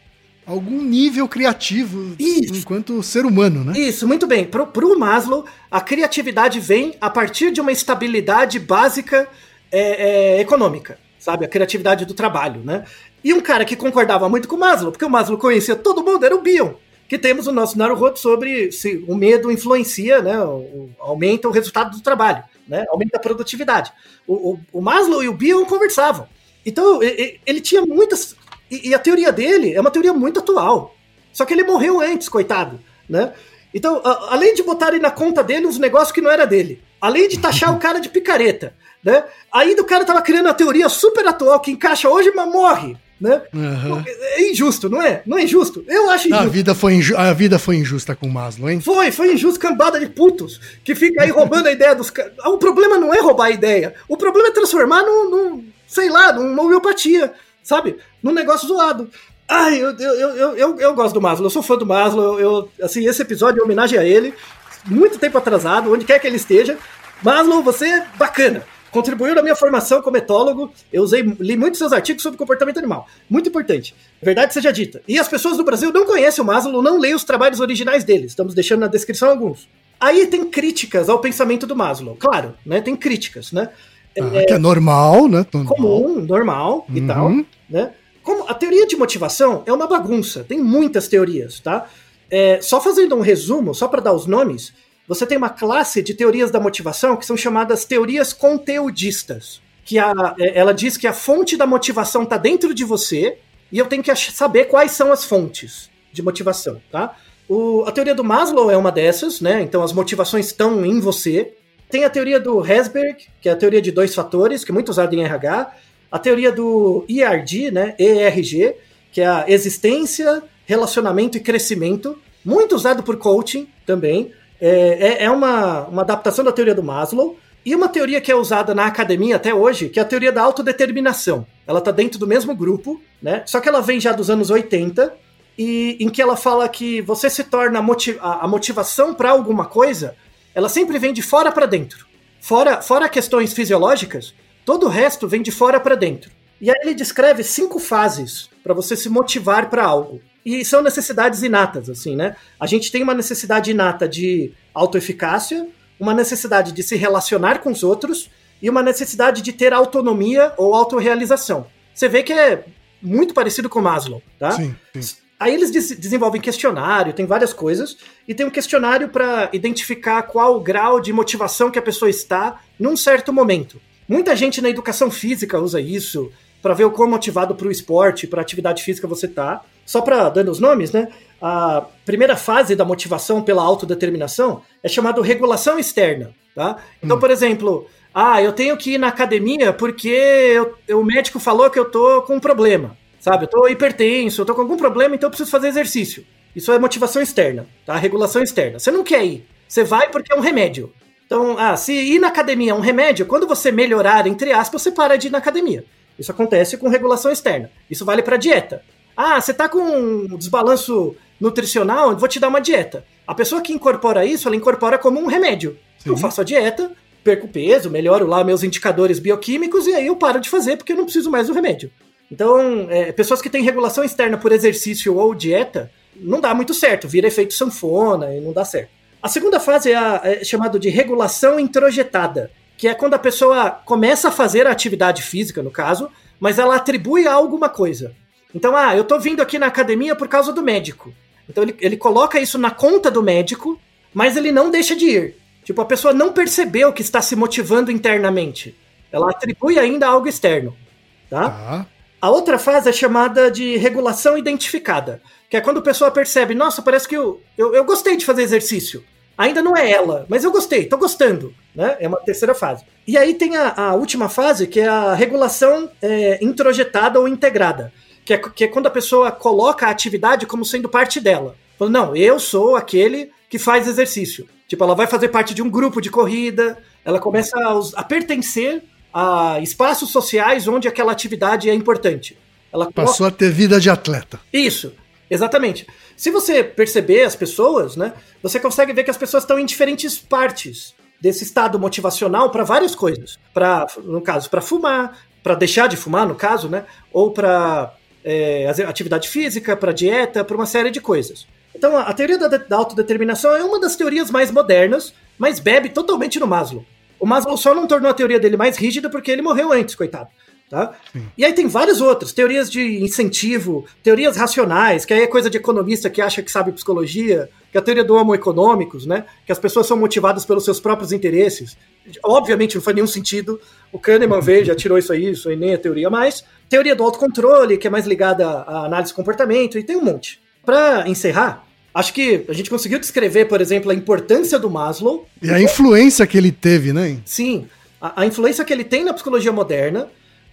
algum nível criativo Isso. enquanto ser humano, né? Isso, muito bem. Pro, pro Maslow, a criatividade vem a partir de uma estabilidade básica é, é, econômica, sabe? A criatividade do trabalho, né? E um cara que concordava muito com o Maslow, porque o Maslow conhecia todo mundo, era o Bion. Que temos o nosso Naruhodo sobre se o medo influencia, né, o, aumenta o resultado do trabalho, né, aumenta a produtividade. O, o, o Maslow e o Bion conversavam. Então, ele tinha muitas. E a teoria dele é uma teoria muito atual. Só que ele morreu antes, coitado, né? Então, além de botarem na conta dele uns negócios que não era dele, além de taxar o cara de picareta, né? Aí do cara tava criando uma teoria super atual que encaixa hoje, mas morre. Né? Uhum. É injusto, não é? Não é injusto? Eu acho injusto. A vida foi, inju a vida foi injusta com o Maslow, hein? Foi, foi injusto, cambada de putos, que fica aí roubando a ideia dos caras. O problema não é roubar a ideia, o problema é transformar num, num sei lá, numa homeopatia, sabe? Num negócio zoado. Ai, eu, eu, eu, eu, eu gosto do Maslow, eu sou fã do Maslow, eu, assim, esse episódio é homenagem a ele, muito tempo atrasado, onde quer que ele esteja. Maslow, você é bacana. Contribuiu na minha formação como etólogo. Eu usei, li muitos seus artigos sobre comportamento animal. Muito importante. Verdade seja dita. E as pessoas do Brasil não conhecem o Maslow, não leem os trabalhos originais dele. Estamos deixando na descrição alguns. Aí tem críticas ao pensamento do Maslow. Claro, né? Tem críticas, né? Ah, é, que é normal, né? Normal. Comum, normal e uhum. tal, né? Como a teoria de motivação é uma bagunça, tem muitas teorias, tá? É, só fazendo um resumo, só para dar os nomes, você tem uma classe de teorias da motivação que são chamadas teorias conteudistas, que a, é, ela diz que a fonte da motivação está dentro de você e eu tenho que saber quais são as fontes de motivação, tá? O, a teoria do Maslow é uma dessas, né? Então as motivações estão em você. Tem a teoria do Hesberg, que é a teoria de dois fatores, que é muito usada em RH, a teoria do ERG, né, ERG, que é a existência, relacionamento e crescimento, muito usado por coaching também. É, é, é uma, uma adaptação da teoria do Maslow. E uma teoria que é usada na academia até hoje, que é a teoria da autodeterminação. Ela está dentro do mesmo grupo, né? Só que ela vem já dos anos 80, e em que ela fala que você se torna motiv a, a motivação para alguma coisa, ela sempre vem de fora para dentro. Fora, fora questões fisiológicas, Todo o resto vem de fora para dentro. E aí ele descreve cinco fases para você se motivar para algo. E são necessidades inatas, assim, né? A gente tem uma necessidade inata de autoeficácia, uma necessidade de se relacionar com os outros e uma necessidade de ter autonomia ou autorrealização. Você vê que é muito parecido com Maslow, tá? Sim, sim. Aí eles des desenvolvem questionário, tem várias coisas, e tem um questionário para identificar qual o grau de motivação que a pessoa está num certo momento. Muita gente na educação física usa isso para ver o quão motivado para o esporte, para atividade física você tá. Só para dando os nomes, né? A primeira fase da motivação pela autodeterminação é chamada regulação externa, tá? Então, hum. por exemplo, ah, eu tenho que ir na academia porque eu, o médico falou que eu tô com um problema, sabe? Eu tô hipertenso, eu tô com algum problema, então eu preciso fazer exercício. Isso é motivação externa, tá? Regulação externa. Você não quer ir, você vai porque é um remédio. Então, ah, se ir na academia é um remédio, quando você melhorar, entre aspas, você para de ir na academia. Isso acontece com regulação externa. Isso vale para dieta. Ah, você tá com um desbalanço nutricional, vou te dar uma dieta. A pessoa que incorpora isso, ela incorpora como um remédio. Sim. Eu faço a dieta, perco peso, melhoro lá meus indicadores bioquímicos e aí eu paro de fazer porque eu não preciso mais do remédio. Então, é, pessoas que têm regulação externa por exercício ou dieta, não dá muito certo, vira efeito sanfona e não dá certo. A segunda fase é, a, é chamada de regulação introjetada, que é quando a pessoa começa a fazer a atividade física, no caso, mas ela atribui a alguma coisa. Então, ah, eu tô vindo aqui na academia por causa do médico. Então ele, ele coloca isso na conta do médico, mas ele não deixa de ir. Tipo, a pessoa não percebeu que está se motivando internamente. Ela atribui ainda algo externo. Tá? Ah. A outra fase é chamada de regulação identificada, que é quando a pessoa percebe, nossa, parece que eu, eu, eu gostei de fazer exercício. Ainda não é ela, mas eu gostei, tô gostando. Né? É uma terceira fase. E aí tem a, a última fase, que é a regulação é, introjetada ou integrada. Que é, que é quando a pessoa coloca a atividade como sendo parte dela. Falando, não, eu sou aquele que faz exercício. Tipo, ela vai fazer parte de um grupo de corrida, ela começa a, a pertencer a espaços sociais onde aquela atividade é importante. Ela Passou coloca... a ter vida de atleta. Isso. Exatamente. Se você perceber as pessoas, né, você consegue ver que as pessoas estão em diferentes partes desse estado motivacional para várias coisas. Para, no caso, para fumar, para deixar de fumar, no caso, né, ou para é, atividade física, para dieta, para uma série de coisas. Então, a teoria da, da autodeterminação é uma das teorias mais modernas, mas bebe totalmente no Maslow. O Maslow só não tornou a teoria dele mais rígida porque ele morreu antes, coitado. Tá? E aí tem várias outras, teorias de incentivo, teorias racionais, que aí é coisa de economista que acha que sabe psicologia, que é a teoria do homo econômicos, né? Que as pessoas são motivadas pelos seus próprios interesses. Obviamente não faz nenhum sentido. O Kahneman veio, já tirou isso aí, isso aí nem é teoria mais. Teoria do autocontrole, que é mais ligada à análise de comportamento, e tem um monte. Para encerrar, acho que a gente conseguiu descrever, por exemplo, a importância do Maslow. E a influência que ele teve, né? Sim, a, a influência que ele tem na psicologia moderna,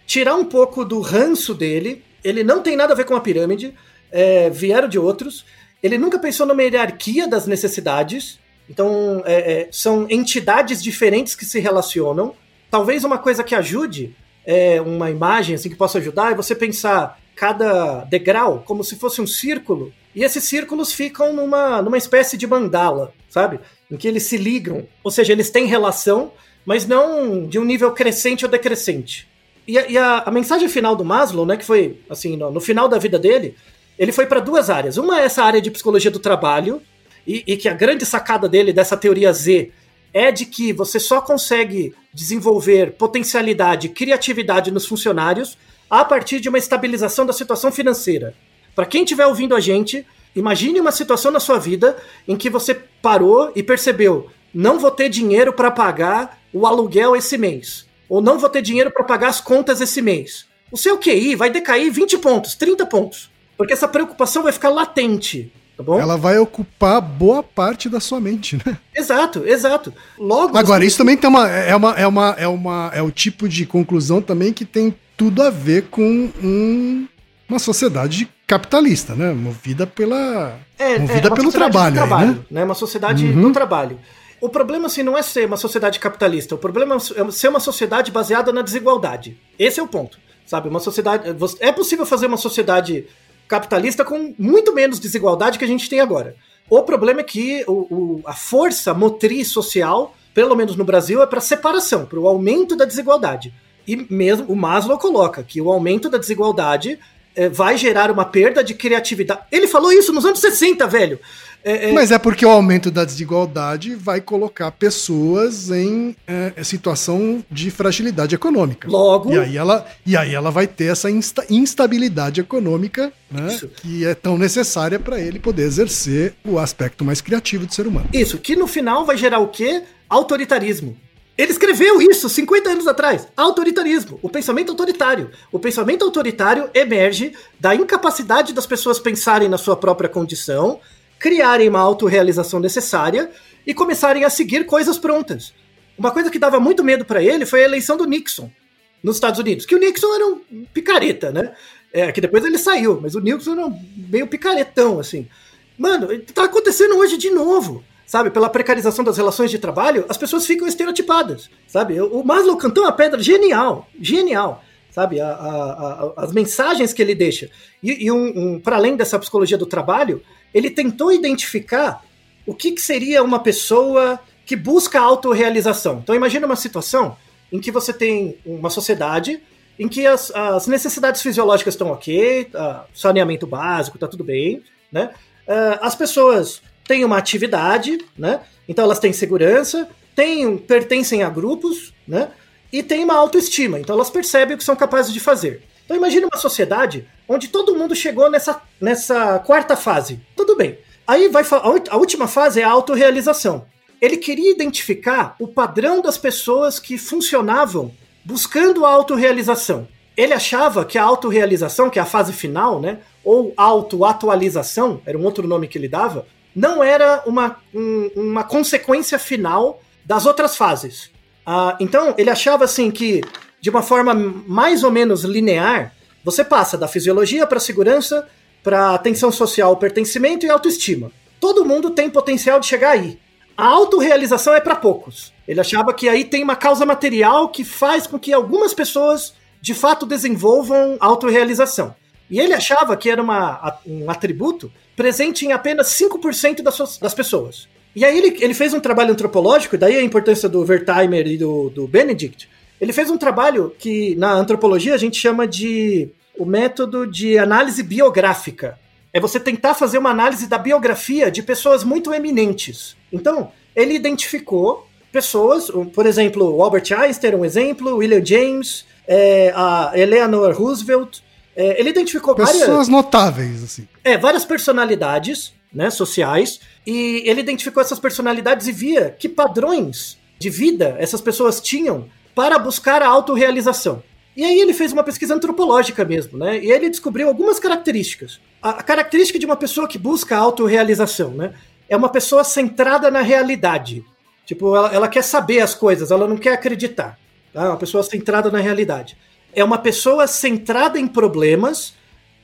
tirar um pouco do ranço dele. Ele não tem nada a ver com a pirâmide, é, vieram de outros. Ele nunca pensou numa hierarquia das necessidades. Então, é, é, são entidades diferentes que se relacionam. Talvez uma coisa que ajude, é, uma imagem assim que possa ajudar, é você pensar cada degrau como se fosse um círculo. E esses círculos ficam numa, numa espécie de mandala, sabe? Em que eles se ligam. Ou seja, eles têm relação, mas não de um nível crescente ou decrescente. E, a, e a, a mensagem final do Maslow, né, que foi assim, no, no final da vida dele, ele foi para duas áreas. Uma é essa área de psicologia do trabalho, e, e, que a grande sacada dele, dessa teoria Z, é de que você só consegue desenvolver potencialidade, criatividade nos funcionários a partir de uma estabilização da situação financeira. Para quem estiver ouvindo a gente, imagine uma situação na sua vida em que você parou e percebeu: não vou ter dinheiro para pagar o aluguel esse mês, ou não vou ter dinheiro para pagar as contas esse mês. O seu QI vai decair 20 pontos, 30 pontos. Porque essa preocupação vai ficar latente. Tá bom? Ela vai ocupar boa parte da sua mente, né? Exato, exato. Logo. Agora, isso também tem uma, é, uma, é, uma, é, uma, é o tipo de conclusão também que tem tudo a ver com um, uma sociedade capitalista, né? Movida pela. É, movida é, pelo trabalho, trabalho aí, né? né? Uma sociedade uhum. do trabalho. O problema, assim, não é ser uma sociedade capitalista. O problema é ser uma sociedade baseada na desigualdade. Esse é o ponto. Sabe? Uma sociedade. É possível fazer uma sociedade capitalista com muito menos desigualdade que a gente tem agora. O problema é que o, o, a força motriz social, pelo menos no Brasil, é para separação, para o aumento da desigualdade. E mesmo o Maslow coloca que o aumento da desigualdade é, vai gerar uma perda de criatividade. Ele falou isso nos anos 60, velho. É, é... Mas é porque o aumento da desigualdade vai colocar pessoas em é, situação de fragilidade econômica. Logo. E aí ela, e aí ela vai ter essa insta instabilidade econômica né, que é tão necessária para ele poder exercer o aspecto mais criativo do ser humano. Isso, que no final vai gerar o quê? Autoritarismo. Ele escreveu isso 50 anos atrás. Autoritarismo, o pensamento autoritário. O pensamento autoritário emerge da incapacidade das pessoas pensarem na sua própria condição, criarem uma autorrealização necessária e começarem a seguir coisas prontas. Uma coisa que dava muito medo para ele foi a eleição do Nixon nos Estados Unidos, que o Nixon era um picareta, né? É, que depois ele saiu, mas o Nixon era meio picaretão, assim. Mano, tá acontecendo hoje de novo sabe? Pela precarização das relações de trabalho, as pessoas ficam estereotipadas, sabe? O Maslow cantou uma pedra genial, genial, sabe? A, a, a, as mensagens que ele deixa. E, e um, um para além dessa psicologia do trabalho, ele tentou identificar o que, que seria uma pessoa que busca autorrealização. Então imagina uma situação em que você tem uma sociedade em que as, as necessidades fisiológicas estão ok, tá, saneamento básico, tá tudo bem, né? Uh, as pessoas têm uma atividade, né? Então elas têm segurança, têm, pertencem a grupos, né? E têm uma autoestima. Então elas percebem o que são capazes de fazer. Então imagine uma sociedade onde todo mundo chegou nessa, nessa quarta fase. Tudo bem. Aí vai a última fase é a autorrealização. Ele queria identificar o padrão das pessoas que funcionavam buscando a autorrealização. Ele achava que a autorrealização, que é a fase final, né, ou autoatualização, era um outro nome que ele dava, não era uma, um, uma consequência final das outras fases. Uh, então, ele achava assim que, de uma forma mais ou menos linear, você passa da fisiologia para segurança, para atenção social, pertencimento e autoestima. Todo mundo tem potencial de chegar aí. A autorrealização é para poucos. Ele achava que aí tem uma causa material que faz com que algumas pessoas de fato desenvolvam autorrealização. E ele achava que era uma, um atributo presente em apenas 5% das, das pessoas. E aí ele, ele fez um trabalho antropológico, daí a importância do Wertheimer e do, do Benedict. Ele fez um trabalho que na antropologia a gente chama de o método de análise biográfica. É você tentar fazer uma análise da biografia de pessoas muito eminentes. Então, ele identificou pessoas, por exemplo, o Albert Einstein, um exemplo, William James, é, a Eleanor Roosevelt. É, ele identificou Pessoas várias, notáveis, assim. É, várias personalidades né, sociais, e ele identificou essas personalidades e via que padrões de vida essas pessoas tinham para buscar a autorrealização. E aí ele fez uma pesquisa antropológica mesmo, né? E ele descobriu algumas características. A, característica de uma pessoa que busca a autorrealização, né? É uma pessoa centrada na realidade. Tipo, ela, ela quer saber as coisas, ela não quer acreditar. Tá? Uma pessoa centrada na realidade. É uma pessoa centrada em problemas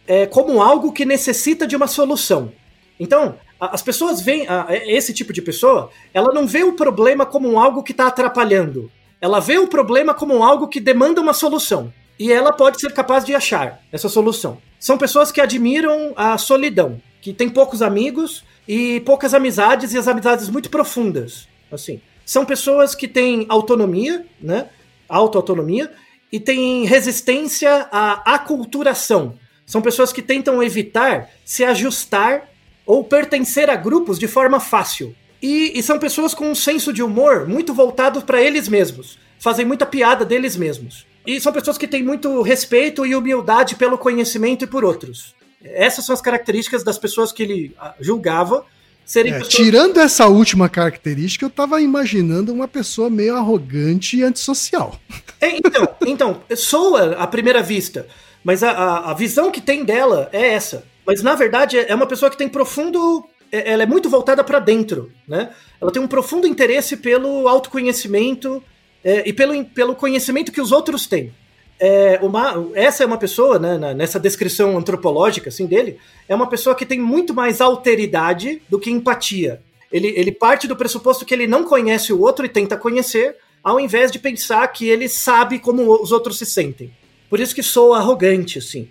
é, como algo que necessita de uma solução. Então, as pessoas veem esse tipo de pessoa, ela não vê o problema como algo que está atrapalhando. Ela vê o problema como algo que demanda uma solução. E ela pode ser capaz de achar essa solução. São pessoas que admiram a solidão, que têm poucos amigos e poucas amizades e as amizades muito profundas. Assim, são pessoas que têm autonomia, né? Autoautonomia e têm resistência à aculturação. São pessoas que tentam evitar se ajustar ou pertencer a grupos de forma fácil. E, e são pessoas com um senso de humor muito voltado para eles mesmos. Fazem muita piada deles mesmos. E são pessoas que têm muito respeito e humildade pelo conhecimento e por outros. Essas são as características das pessoas que ele ah, julgava serem é, pessoas... Tirando essa última característica, eu tava imaginando uma pessoa meio arrogante e antissocial. É, então, então, soa à primeira vista, mas a, a, a visão que tem dela é essa. Mas na verdade é uma pessoa que tem profundo. É, ela é muito voltada para dentro, né? Ela tem um profundo interesse pelo autoconhecimento é, e pelo, pelo conhecimento que os outros têm. É, uma, essa é uma pessoa, né, nessa descrição antropológica assim, dele, é uma pessoa que tem muito mais alteridade do que empatia. Ele, ele parte do pressuposto que ele não conhece o outro e tenta conhecer, ao invés de pensar que ele sabe como os outros se sentem. Por isso que sou arrogante, assim.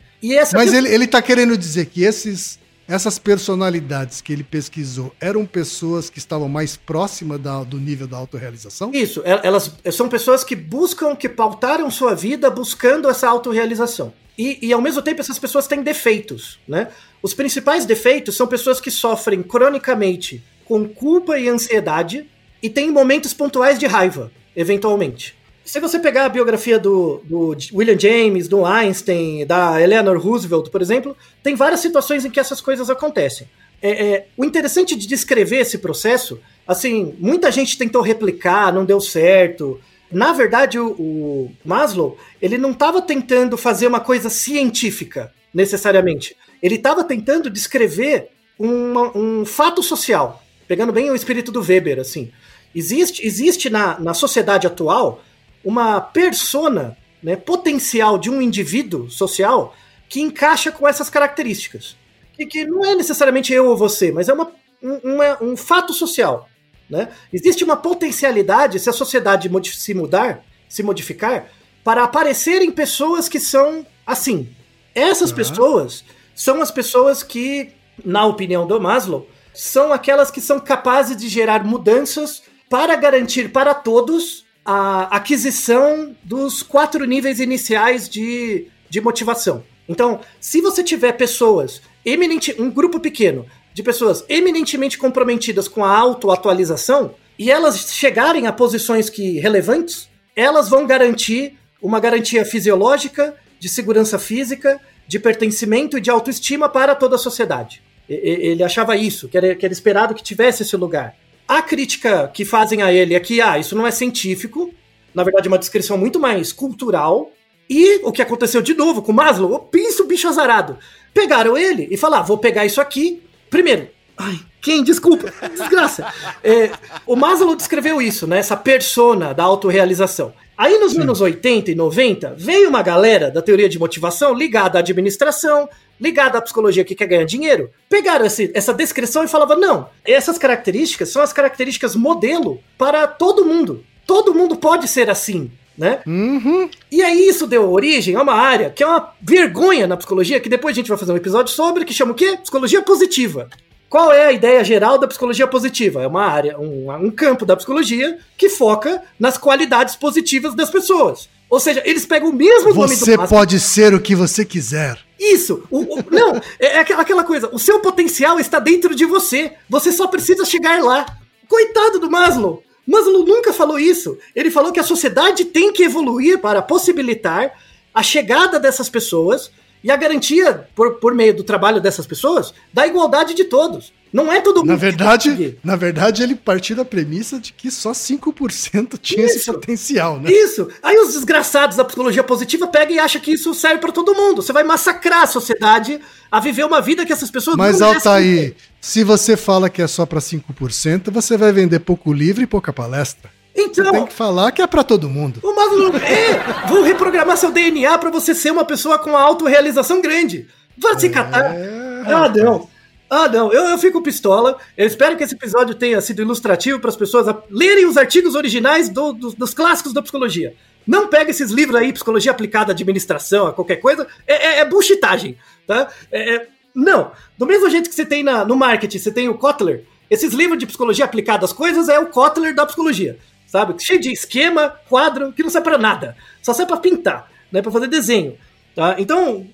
Mas ele, ele tá querendo dizer que esses, essas personalidades que ele pesquisou eram pessoas que estavam mais próximas da, do nível da autorrealização? Isso, elas são pessoas que buscam, que pautaram sua vida buscando essa autorrealização. E, e ao mesmo tempo essas pessoas têm defeitos, né? Os principais defeitos são pessoas que sofrem cronicamente com culpa e ansiedade e têm momentos pontuais de raiva, eventualmente. Se você pegar a biografia do, do, William James, do Einstein, da Eleanor Roosevelt, por exemplo, tem várias situações em que essas coisas acontecem. É, é, o interessante de descrever esse processo, assim, muita gente tentou replicar, não deu certo. Na verdade, o, o Maslow, ele não estava tentando fazer uma coisa científica, necessariamente. Ele estava tentando descrever uma, um fato social, pegando bem o espírito do Weber, assim. Existe, existe na, na sociedade atual uma persona né, potencial de um indivíduo social que encaixa com essas características. E que não é necessariamente eu ou você, mas é uma, um, um fato social. Né? Existe uma potencialidade, se a sociedade se mudar, se modificar, para aparecerem pessoas que são assim. Essas uhum. pessoas são as pessoas que, na opinião do Maslow, são aquelas que são capazes de gerar mudanças para garantir para todos a aquisição dos quatro níveis iniciais de, de motivação. Então, se você tiver pessoas, eminente, um grupo pequeno de pessoas eminentemente comprometidas com a autoatualização, e elas chegarem a posições que relevantes, elas vão garantir uma garantia fisiológica, de segurança física, de pertencimento e de autoestima para toda a sociedade. Ele achava isso, que era, que era esperado que tivesse esse lugar. A crítica que fazem a ele é que, ah, isso não é científico, na verdade, é uma descrição muito mais cultural. E o que aconteceu de novo com Maslow, o pinço bicho azarado. Pegaram ele e falaram: ah, vou pegar isso aqui. Primeiro, ai, quem? Desculpa, desgraça. É, o Maslow descreveu isso, né? Essa persona da autorrealização. Aí nos Sim. anos 80 e 90, veio uma galera da teoria de motivação ligada à administração, ligada à psicologia que quer ganhar dinheiro. Pegaram esse, essa descrição e falavam: não, essas características são as características modelo para todo mundo. Todo mundo pode ser assim. Né? Uhum. E aí isso deu origem a uma área que é uma vergonha na psicologia, que depois a gente vai fazer um episódio sobre, que chama o quê? Psicologia positiva. Qual é a ideia geral da psicologia positiva? É uma área, um, um campo da psicologia que foca nas qualidades positivas das pessoas. Ou seja, eles pegam o mesmo você nome do Você pode ser o que você quiser. Isso! O, o, não, é, é aquela coisa. O seu potencial está dentro de você. Você só precisa chegar lá. Coitado do Maslow! Maslow nunca falou isso. Ele falou que a sociedade tem que evoluir para possibilitar a chegada dessas pessoas e a garantia, por, por meio do trabalho dessas pessoas, da igualdade de todos. Não é todo mundo. Na verdade, na verdade, ele partiu da premissa de que só 5% tinha esse Isso. potencial, né? Isso. Aí os desgraçados da psicologia positiva pegam e acham que isso serve pra todo mundo. Você vai massacrar a sociedade a viver uma vida que essas pessoas Mas não merecem Altair, se você fala que é só para 5%, você vai vender pouco livro e pouca palestra. Você Então, tem que falar que é para todo mundo. o Maslow é, vou reprogramar seu DNA pra você ser uma pessoa com uma autorrealização grande. Vai se catar. É, Ah, não. Ah, não. Eu, eu fico pistola. Eu espero que esse episódio tenha sido ilustrativo para as pessoas lerem os artigos originais do- do- dos clássicos da psicologia. Não pega esses livros aí, Psicologia Aplicada à Administração, a qualquer coisa. É, é, é bullshitagem, tá? É- é- não. Do mesmo jeito que você tem na- no marketing, você tem o Kotler. Esses livros de psicologia aplicada às coisas é o Kotler da psicologia, sabe? Cheio de esquema, quadro, que não serve para nada. Só serve para pintar, né? Para fazer desenho. Tá? Então,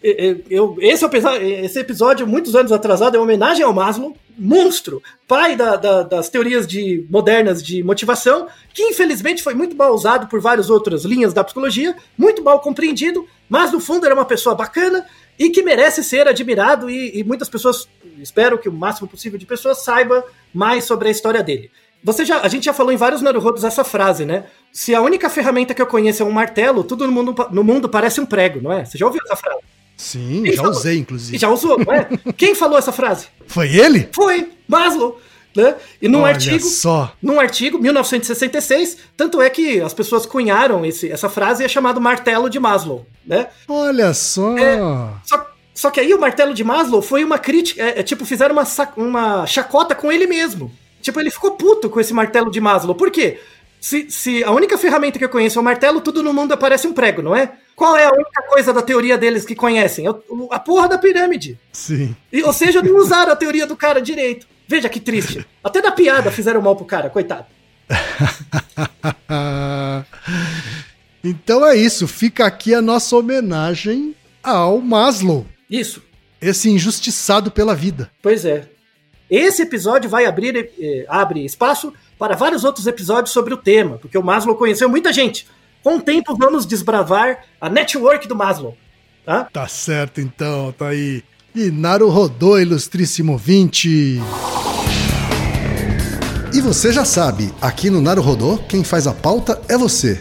eu, esse, apesar- esse episódio, muitos anos atrasado, é uma homenagem ao Maslow, monstro, pai da- da- das teorias de, modernas de motivação, que infelizmente foi muito mal usado por várias outras linhas da psicologia, muito mal compreendido, mas no fundo era uma pessoa bacana e que merece ser admirado e, e muitas pessoas, espero que o máximo possível de pessoas saiba mais sobre a história dele. Você já, a gente já falou em vários Naruhodos essa frase, né? Se a única ferramenta que eu conheço é um martelo, tudo no mundo, no mundo parece um prego, não é? Você já ouviu essa frase? Sim, Quem já falou? usei, E inclusive. já usou, não é? Quem falou essa frase? Foi ele? Foi Maslow, né? E num Olha artigo, só. num artigo, 1966, tanto é que as pessoas cunharam esse, essa frase e é chamado martelo de Maslow, né? Olha só. Só, só que aí o martelo de Maslow foi uma crítica, é, é tipo, fizeram uma, uma chacota com ele mesmo. Tipo, ele ficou puto com esse martelo de Maslow. Por quê? Se, se a única ferramenta que eu conheço é o martelo, tudo no mundo parece um prego, não é? Qual é a única coisa da teoria deles que conhecem? A porra da pirâmide. Sim. E, ou seja, não usaram a teoria do cara direito. Veja que triste. Até da piada fizeram mal pro cara, coitado. então é isso. Fica aqui a nossa homenagem ao Maslow, Isso. esse injustiçado pela vida. Pois é. Esse episódio vai abrir eh, abre espaço para vários outros episódios sobre o tema, porque o Maslow conheceu muita gente. Com o tempo vamos desbravar a network do Maslow, tá? Tá certo, então, tá aí. E Naru rodou, ilustríssimo 20. E você já sabe, aqui no Naru Rodô, quem faz a pauta é você.